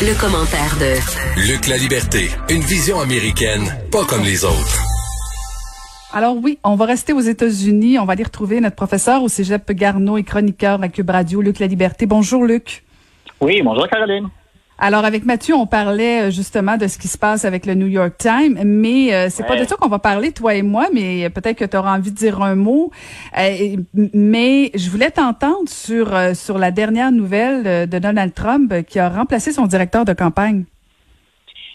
Le commentaire de Luc La Liberté, une vision américaine, pas comme les autres. Alors oui, on va rester aux États-Unis. On va aller retrouver notre professeur au Cégep Garneau et chroniqueur à Cube Radio, Luc La Liberté. Bonjour Luc. Oui, bonjour Caroline. Alors avec Mathieu, on parlait euh, justement de ce qui se passe avec le New York Times, mais euh, c'est pas de ça qu'on va parler toi et moi, mais peut-être que tu auras envie de dire un mot. Euh, mais je voulais t'entendre sur sur la dernière nouvelle de Donald Trump qui a remplacé son directeur de campagne.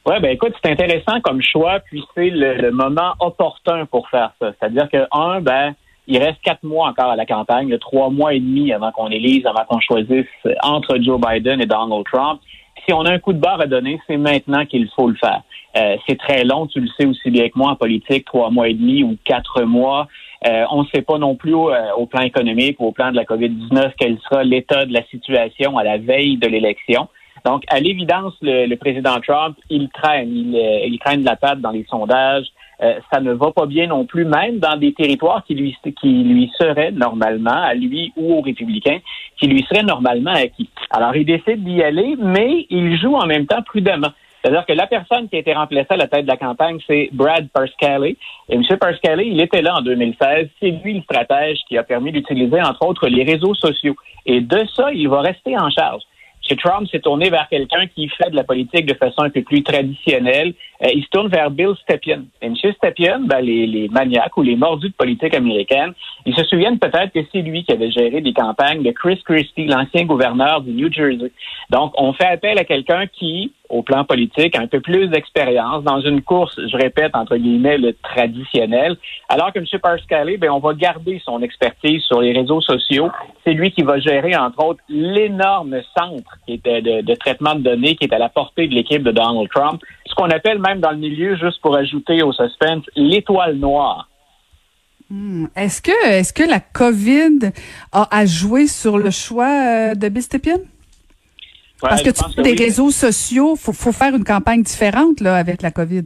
Ouais, ben écoute, c'est intéressant comme choix, puis c'est le, le, moment opportun pour faire ça. C'est-à-dire que un, ben il reste quatre mois encore à la campagne, trois mois et demi avant qu'on élise, avant qu'on choisisse entre Joe Biden et Donald Trump si on a un coup de barre à donner, c'est maintenant qu'il faut le faire. Euh, c'est très long, tu le sais aussi bien que moi en politique, trois mois et demi ou quatre mois. Euh, on ne sait pas non plus euh, au plan économique ou au plan de la COVID-19 quel sera l'état de la situation à la veille de l'élection. Donc, à l'évidence, le, président Trump, il craint, il, il craint de la patte dans les sondages. Euh, ça ne va pas bien non plus, même dans des territoires qui lui, qui lui seraient normalement, à lui ou aux républicains, qui lui seraient normalement acquis. Alors, il décide d'y aller, mais il joue en même temps prudemment. C'est-à-dire que la personne qui a été remplacée à la tête de la campagne, c'est Brad Parscale. Et M. Parscale, il était là en 2016. C'est lui le stratège qui a permis d'utiliser, entre autres, les réseaux sociaux. Et de ça, il va rester en charge. M. Trump s'est tourné vers quelqu'un qui fait de la politique de façon un peu plus traditionnelle. Euh, il se tourne vers Bill Stepien. Et M. Stepien, ben, les, les, maniaques ou les mordus de politique américaine, ils se souviennent peut-être que c'est lui qui avait géré des campagnes de Chris Christie, l'ancien gouverneur du New Jersey. Donc, on fait appel à quelqu'un qui, au plan politique, a un peu plus d'expérience dans une course, je répète, entre guillemets, le traditionnel. Alors que M. Parscale, ben, on va garder son expertise sur les réseaux sociaux. C'est lui qui va gérer, entre autres, l'énorme centre qui est de, de, traitement de données qui est à la portée de l'équipe de Donald Trump. Ce qu'on appelle même dans le milieu, juste pour ajouter au suspense, l'étoile noire. Hmm. Est-ce que, est-ce que la COVID a, joué sur le choix euh, de Bill Stepien? Parce que tu des réseaux sociaux, faut, faut faire une campagne différente là avec la COVID.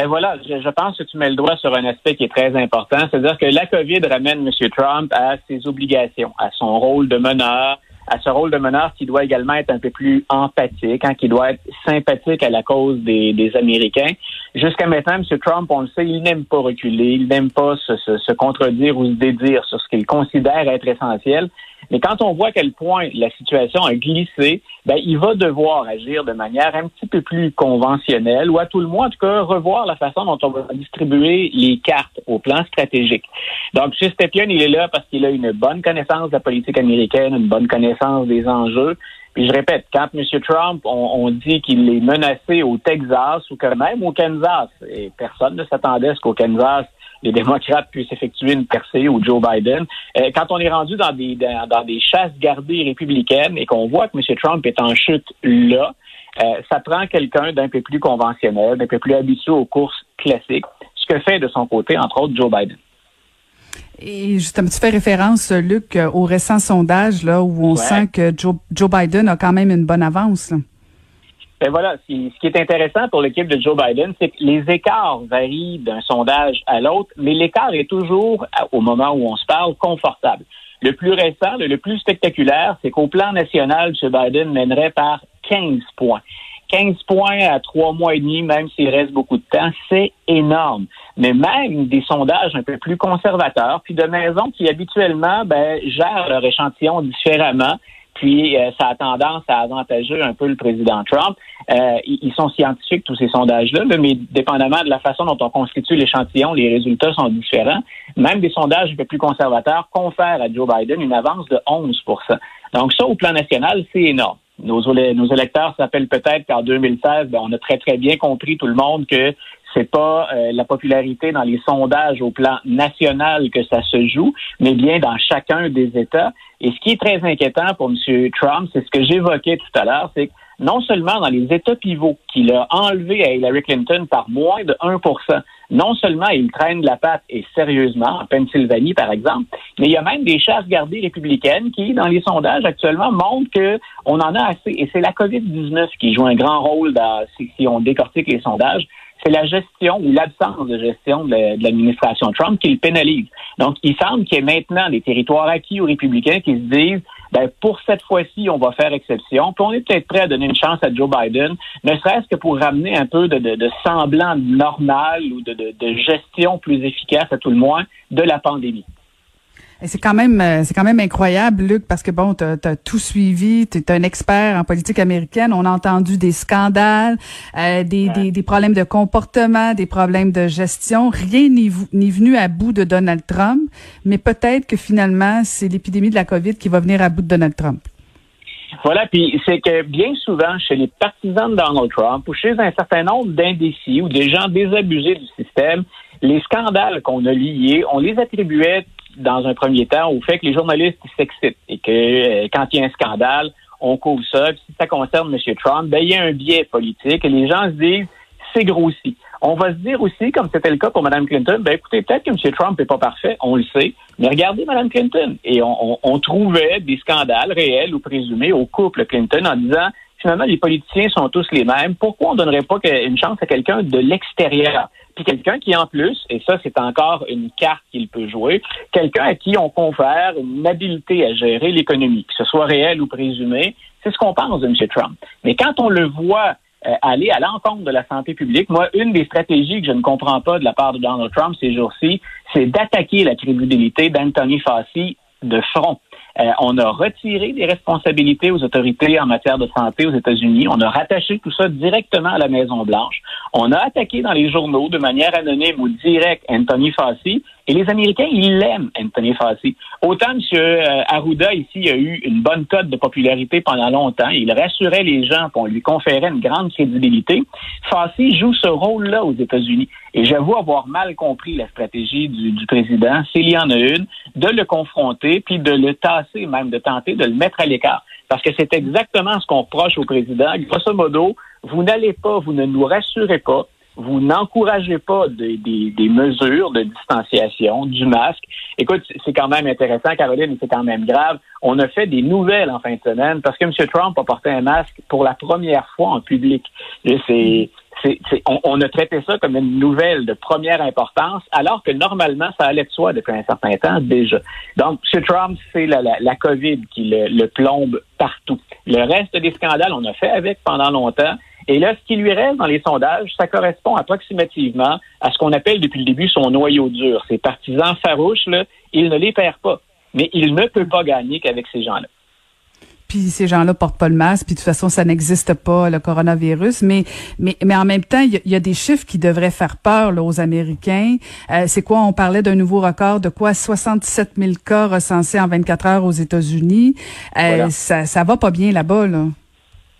Et voilà, je, pense que tu mets le doigt sur un aspect qui est très important, c'est-à-dire que la COVID ramène M. Trump à ses obligations, à son rôle de meneur, à ce rôle de meneur qui doit également être un peu plus empathique, hein, qui doit être sympathique à la cause des, des Américains. Jusqu'à maintenant, M. Trump, on le sait, il n'aime pas reculer, il n'aime pas se, se, se, contredire ou se dédire sur ce qu'il considère être essentiel. Mais quand on voit à quel point la situation a glissé, ben, il va devoir agir de manière un petit peu plus conventionnelle ou à tout le moins, en tout cas, revoir la façon dont on va distribuer les cartes au plan stratégique. Donc, M. Stepien, il est là parce qu'il a une bonne connaissance de la politique américaine, une bonne connaissance des enjeux. Puis je répète, quand M. Trump, on, dit qu'il est menacé au Texas ou quand même au Kansas, et personne ne s'attendait à ce qu'au Kansas, les démocrates puissent effectuer une percée ou Joe Biden. Euh, quand on est rendu dans des, dans, des chasses gardées républicaines et qu'on voit que M. Trump est en chute là, euh, ça prend quelqu'un d'un peu plus conventionnel, d'un peu plus habitué aux courses classiques, ce que fait de son côté, entre autres, Joe Biden. Et justement, tu fais référence, Luc, au récent sondage là, où on sent que Joe, Joe Biden a quand même une bonne avance. Là. Ben voilà, ce qui est intéressant pour l'équipe de Joe Biden, c'est que les écarts varient d'un sondage à l'autre, mais l'écart est toujours, au moment où on se parle, confortable. Le plus récent, le plus spectaculaire, c'est qu'au plan national, M. Biden mènerait par 15 points. 15 points à trois mois et demi, même s'il reste beaucoup de temps, c'est énorme. Mais même des sondages un peu plus conservateurs, puis de maisons qui habituellement ben, gèrent leur échantillon différemment, puis euh, ça a tendance à avantager un peu le président Trump. Euh, ils sont scientifiques, tous ces sondages-là, mais dépendamment de la façon dont on constitue l'échantillon, les résultats sont différents. Même des sondages un peu plus conservateurs confèrent à Joe Biden une avance de 11% Donc ça, au plan national, c'est énorme. Nos, électeurs s'appellent peut-être qu'en 2016, ben, on a très, très bien compris tout le monde que c'est pas euh, la popularité dans les sondages au plan national que ça se joue, mais bien dans chacun des États. Et ce qui est très inquiétant pour M. Trump, c'est ce que j'évoquais tout à l'heure, c'est que non seulement dans les États pivots qu'il a enlevé à Hillary Clinton par moins de 1% non seulement il traîne la patte et sérieusement, en Pennsylvanie par exemple, mais il y a même des chasses gardées républicaines qui, dans les sondages actuellement, montrent qu'on en a assez. Et c'est la COVID-19 qui joue un grand rôle dans, si on décortique les sondages c'est la gestion ou l'absence de gestion de l'administration Trump qui le pénalise. Donc, il semble qu'il y ait maintenant des territoires acquis aux républicains qui se disent ben pour cette fois-ci, on va faire exception. Puis on est peut-être prêt à donner une chance à Joe Biden, ne serait-ce que pour ramener un peu de, de, semblant normal ou de, de gestion plus efficace, à tout le moins, de la pandémie. C'est quand même euh, c'est quand même incroyable, Luc, parce que bon, tu as, tout suivi, tu es un expert en politique américaine. On a entendu des scandales, euh, des, des, des, problèmes de comportement, des problèmes de gestion. Rien n'est venu à bout de Donald Trump, mais peut-être que finalement, c'est l'épidémie de la COVID qui va venir à bout de Donald Trump. Voilà, puis c'est que bien souvent, chez les partisans de Donald Trump ou chez un certain nombre d'indécis ou des gens désabusés du système, les scandales qu'on a liés, on les attribuait dans un premier temps au fait que les journalistes s'excitent et que euh, quand il y a un scandale, on couvre ça. si ça concerne M. Trump, ben, il y a un biais politique et les gens se disent c'est grossi. On va se dire aussi, comme c'était le cas pour Mme Clinton, ben écoutez, peut-être que M. Trump n'est pas parfait, on le sait, mais regardez Mme Clinton. Et on, on trouvait des scandales réels ou présumés au couple Clinton en disant finalement, les politiciens sont tous les mêmes. Pourquoi on ne donnerait pas une chance à quelqu'un de l'extérieur? Puis quelqu'un qui, en plus, et ça, c'est encore une carte qu'il peut jouer, quelqu'un à qui on confère une habileté à gérer l'économie, que ce soit réel ou présumé, c'est ce qu'on pense de M. Trump. Mais quand on le voit euh, aller à l'encontre de la santé publique, moi, une des stratégies que je ne comprends pas de la part de Donald Trump ces jours-ci, c'est d'attaquer la crédibilité d'Anthony Fassi de front. Euh, on a retiré des responsabilités aux autorités en matière de santé aux États-Unis. On a rattaché tout ça directement à la Maison-Blanche. On a attaqué dans les journaux de manière anonyme ou directe Anthony Fauci. Et les Américains, ils l'aiment, Anthony Fauci. Autant M. Euh, Arruda, ici, a eu une bonne cote de popularité pendant longtemps. Il rassurait les gens, puis on lui conférait une grande crédibilité. Fauci joue ce rôle-là aux États-Unis. Et j'avoue avoir mal compris la stratégie du, du président, s'il y en a une, de le confronter, puis de le tasser, même de tenter de le mettre à l'écart. Parce que c'est exactement ce qu'on reproche au président. Grosso modo, vous n'allez pas, vous ne nous rassurez pas, vous n'encouragez pas des, des, mesures de distanciation, du masque. Écoute, c'est quand même intéressant, Caroline, c'est quand même grave. On a fait des nouvelles en fin de semaine parce que M. Trump a porté un masque pour la première fois en public. C'est on, a traité ça comme une nouvelle de première importance, alors que normalement, ça allait de soi depuis un certain temps déjà. Donc, M. Trump, c'est la, la, COVID qui le, plombe partout. Le reste des scandales, on a fait avec pendant longtemps. Et là, ce qui lui reste dans les sondages, ça correspond approximativement à ce qu'on appelle depuis le début son noyau dur. Ses partisans farouches, là, il ne les perd pas. Mais il ne peut pas gagner qu'avec ces gens-là puis ces gens-là portent pas le masque, puis de toute façon ça n'existe pas le coronavirus, mais mais mais en même temps il y, a des chiffres qui devraient faire peur là, aux Américains. Euh, c'est quoi? On parlait d'un nouveau record de quoi? 67 000 cas recensés en 24 heures aux États-Unis. Euh, ça ça va pas bien là-bas là.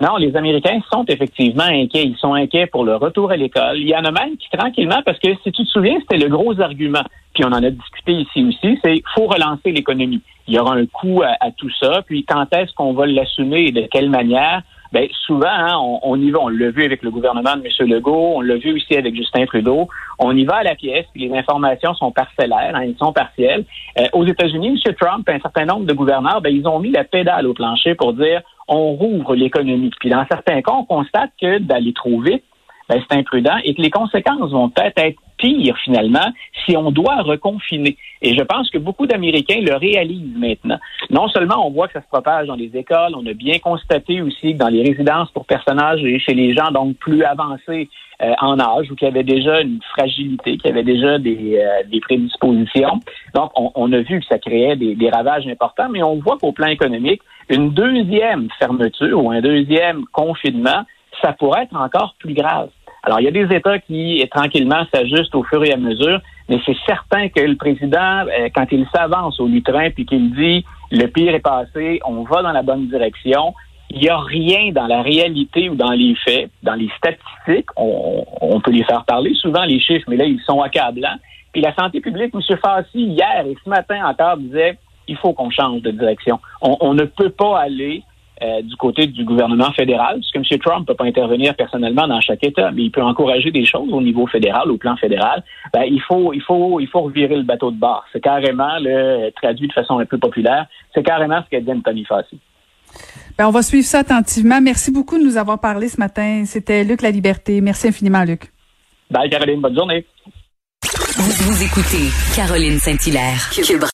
Non, les Américains sont effectivement inquiets. Ils sont inquiets pour le retour à l'école. Il y en a même qui, tranquillement, parce que si tu te souviens, c'était le gros argument, puis on en a discuté ici aussi, c'est faut relancer l'économie. Il y aura un coût à, tout ça, puis quand est-ce qu'on va l'assumer et de quelle manière? Ben souvent, hein, on, y va. On l'a vu avec le gouvernement de M. Legault, on l'a vu aussi avec Justin Trudeau. On y va à la pièce, puis les informations sont parcellaires, hein, elles sont partielles. Euh, aux États-Unis, M. Trump et un certain nombre de gouverneurs, ben, ils ont mis la pédale au plancher pour dire on rouvre l'économie. Puis dans certains cas, on constate que d'aller trop vite, ben, c'est imprudent et que les conséquences vont peut-être être pires finalement si on doit reconfiner. Et je pense que beaucoup d'Américains le réalisent maintenant. Non seulement on voit que ça se propage dans les écoles, on a bien constaté aussi que dans les résidences pour personnages et chez les gens donc plus avancés euh, en âge ou qui avaient déjà une fragilité, qui avaient déjà des, euh, des prédispositions. Donc on, on, a vu que ça créait des, des ravages importants, mais on voit qu'au plan économique, une deuxième fermeture ou un deuxième confinement, ça pourrait être encore plus grave. Alors, il y a des États qui, tranquillement, s'ajustent au fur et à mesure, mais c'est certain que le président, euh, quand il s'avance au lutrin puis qu'il dit le pire est passé, on va dans la bonne direction, il n'y a rien dans la réalité ou dans les faits, dans les statistiques, on, peut les faire parler souvent, les chiffres, mais là, ils sont accablants. Puis la santé publique, M. Fassi, hier et ce matin encore, disait il faut qu'on change de direction. On, ne peut pas aller euh, du côté du gouvernement fédéral, parce que M. Trump ne peut pas intervenir personnellement dans chaque État, mais il peut encourager des choses au niveau fédéral, au plan fédéral. Ben, il faut, il faut, il faut revirer le bateau de bord. C'est carrément, le, traduit de façon un peu populaire, c'est carrément ce qu'a dit Anthony Fassi. Ben, on va suivre ça attentivement. Merci beaucoup de nous avoir parlé ce matin. C'était Luc La Liberté. Merci infiniment, Luc. Bye, Caroline. Bonne journée. Vous, vous écoutez Caroline Saint-Hilaire.